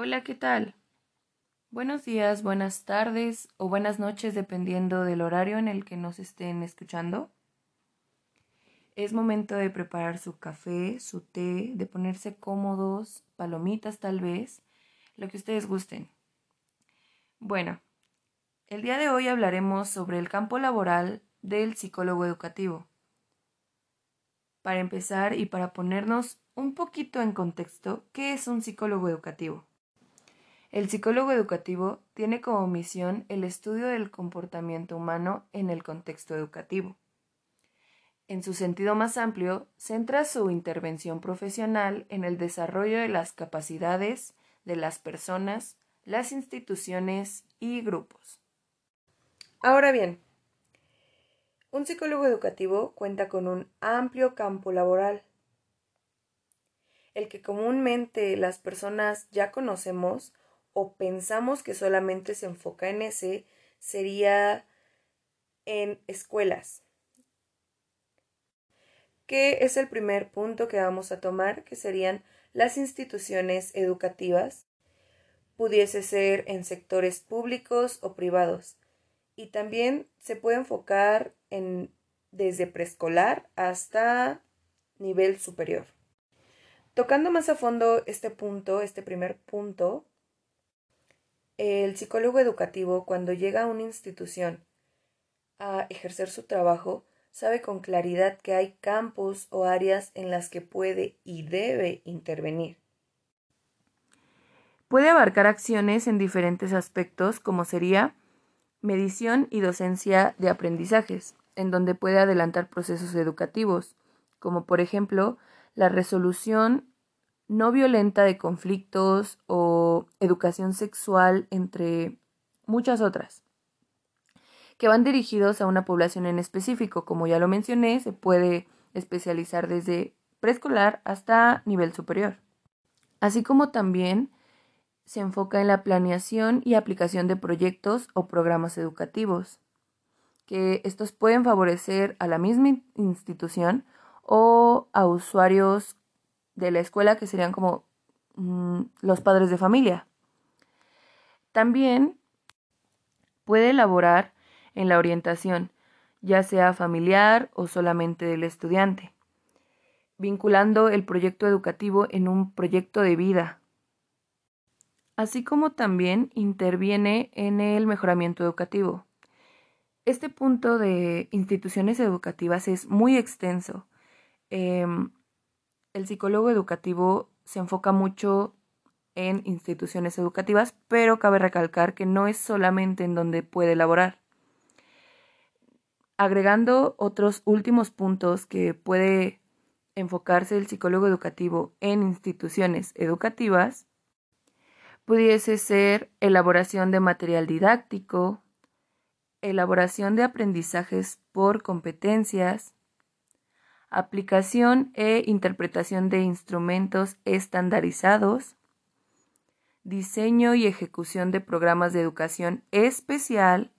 Hola, ¿qué tal? Buenos días, buenas tardes o buenas noches dependiendo del horario en el que nos estén escuchando. Es momento de preparar su café, su té, de ponerse cómodos, palomitas tal vez, lo que ustedes gusten. Bueno, el día de hoy hablaremos sobre el campo laboral del psicólogo educativo. Para empezar y para ponernos un poquito en contexto, ¿qué es un psicólogo educativo? El psicólogo educativo tiene como misión el estudio del comportamiento humano en el contexto educativo. En su sentido más amplio, centra su intervención profesional en el desarrollo de las capacidades de las personas, las instituciones y grupos. Ahora bien, un psicólogo educativo cuenta con un amplio campo laboral, el que comúnmente las personas ya conocemos o pensamos que solamente se enfoca en ese sería en escuelas, que es el primer punto que vamos a tomar, que serían las instituciones educativas, pudiese ser en sectores públicos o privados, y también se puede enfocar en desde preescolar hasta nivel superior. Tocando más a fondo este punto, este primer punto, el psicólogo educativo, cuando llega a una institución a ejercer su trabajo, sabe con claridad que hay campos o áreas en las que puede y debe intervenir. Puede abarcar acciones en diferentes aspectos, como sería medición y docencia de aprendizajes, en donde puede adelantar procesos educativos, como por ejemplo la resolución no violenta de conflictos o educación sexual, entre muchas otras, que van dirigidos a una población en específico. Como ya lo mencioné, se puede especializar desde preescolar hasta nivel superior. Así como también se enfoca en la planeación y aplicación de proyectos o programas educativos, que estos pueden favorecer a la misma institución o a usuarios de la escuela, que serían como mm, los padres de familia. También puede elaborar en la orientación, ya sea familiar o solamente del estudiante, vinculando el proyecto educativo en un proyecto de vida, así como también interviene en el mejoramiento educativo. Este punto de instituciones educativas es muy extenso. Em, el psicólogo educativo se enfoca mucho en instituciones educativas, pero cabe recalcar que no es solamente en donde puede elaborar. Agregando otros últimos puntos que puede enfocarse el psicólogo educativo en instituciones educativas, pudiese ser elaboración de material didáctico, elaboración de aprendizajes por competencias, aplicación e interpretación de instrumentos estandarizados, diseño y ejecución de programas de educación especial,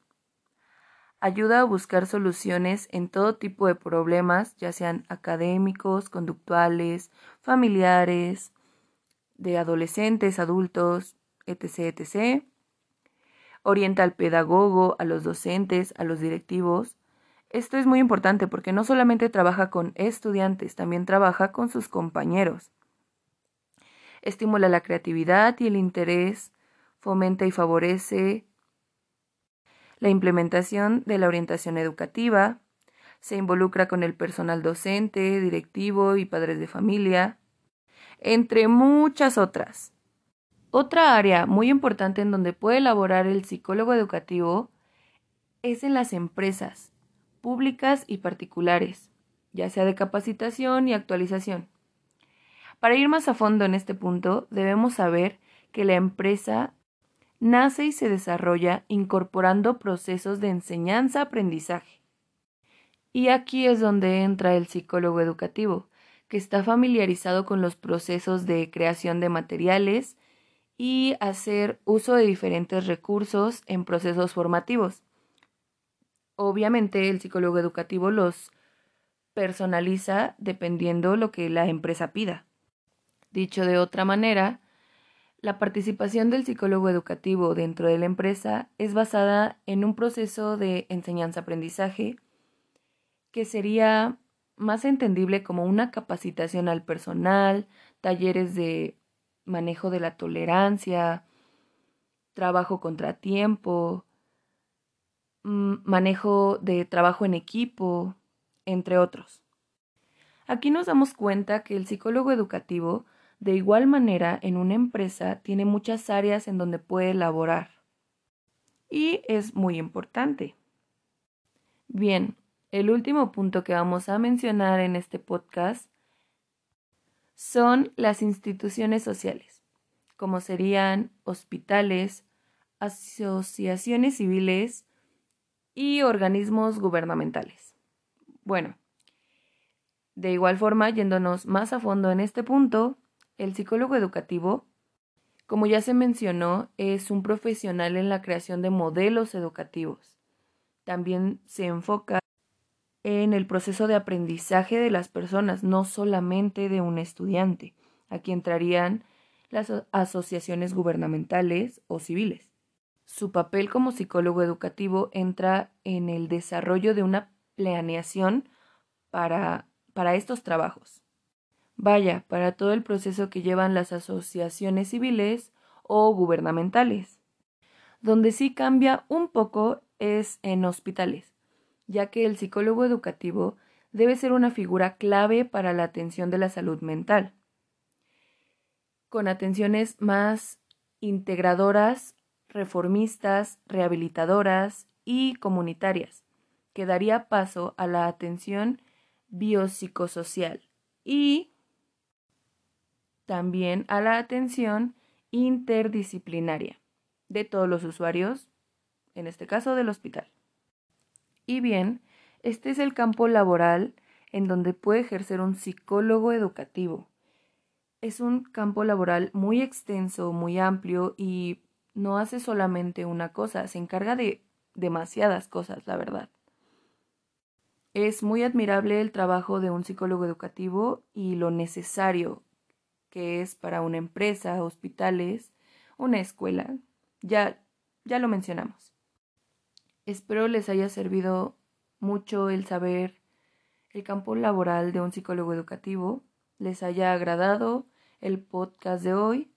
ayuda a buscar soluciones en todo tipo de problemas, ya sean académicos, conductuales, familiares, de adolescentes, adultos, etc., etc. Orienta al pedagogo, a los docentes, a los directivos, esto es muy importante porque no solamente trabaja con estudiantes, también trabaja con sus compañeros. Estimula la creatividad y el interés, fomenta y favorece la implementación de la orientación educativa, se involucra con el personal docente, directivo y padres de familia, entre muchas otras. Otra área muy importante en donde puede elaborar el psicólogo educativo es en las empresas públicas y particulares, ya sea de capacitación y actualización. Para ir más a fondo en este punto, debemos saber que la empresa nace y se desarrolla incorporando procesos de enseñanza-aprendizaje. Y aquí es donde entra el psicólogo educativo, que está familiarizado con los procesos de creación de materiales y hacer uso de diferentes recursos en procesos formativos. Obviamente el psicólogo educativo los personaliza dependiendo lo que la empresa pida. Dicho de otra manera, La participación del psicólogo educativo dentro de la empresa es basada en un proceso de enseñanza-aprendizaje que sería más entendible como una capacitación al personal, talleres de manejo de la tolerancia, trabajo contratiempo, manejo de trabajo en equipo, entre otros. Aquí nos damos cuenta que el psicólogo educativo, de igual manera, en una empresa tiene muchas áreas en donde puede elaborar. Y es muy importante. Bien, el último punto que vamos a mencionar en este podcast son las instituciones sociales, como serían hospitales, asociaciones civiles y organismos gubernamentales. Bueno, de igual forma, yéndonos más a fondo en este punto, el psicólogo educativo, como ya se mencionó, es un profesional en la creación de modelos educativos. También se enfoca en el proceso de aprendizaje de las personas, no solamente de un estudiante. Aquí entrarían las asociaciones gubernamentales o civiles. Su papel como psicólogo educativo entra en el desarrollo de una planeación para, para estos trabajos. Vaya, para todo el proceso que llevan las asociaciones civiles o gubernamentales. Donde sí cambia un poco es en hospitales ya que el psicólogo educativo debe ser una figura clave para la atención de la salud mental, con atenciones más integradoras, reformistas, rehabilitadoras y comunitarias, que daría paso a la atención biopsicosocial y también a la atención interdisciplinaria de todos los usuarios, en este caso del hospital. Y bien, este es el campo laboral en donde puede ejercer un psicólogo educativo. Es un campo laboral muy extenso, muy amplio y no hace solamente una cosa, se encarga de demasiadas cosas, la verdad. Es muy admirable el trabajo de un psicólogo educativo y lo necesario que es para una empresa, hospitales, una escuela. Ya, ya lo mencionamos. Espero les haya servido mucho el saber el campo laboral de un psicólogo educativo, les haya agradado el podcast de hoy.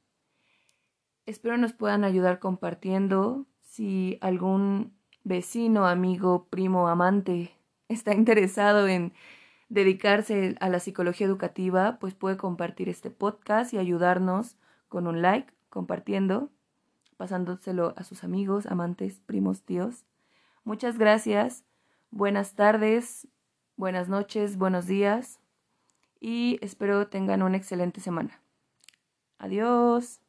Espero nos puedan ayudar compartiendo si algún vecino, amigo, primo, amante está interesado en dedicarse a la psicología educativa, pues puede compartir este podcast y ayudarnos con un like, compartiendo, pasándoselo a sus amigos, amantes, primos, tíos. Muchas gracias, buenas tardes, buenas noches, buenos días y espero tengan una excelente semana. Adiós.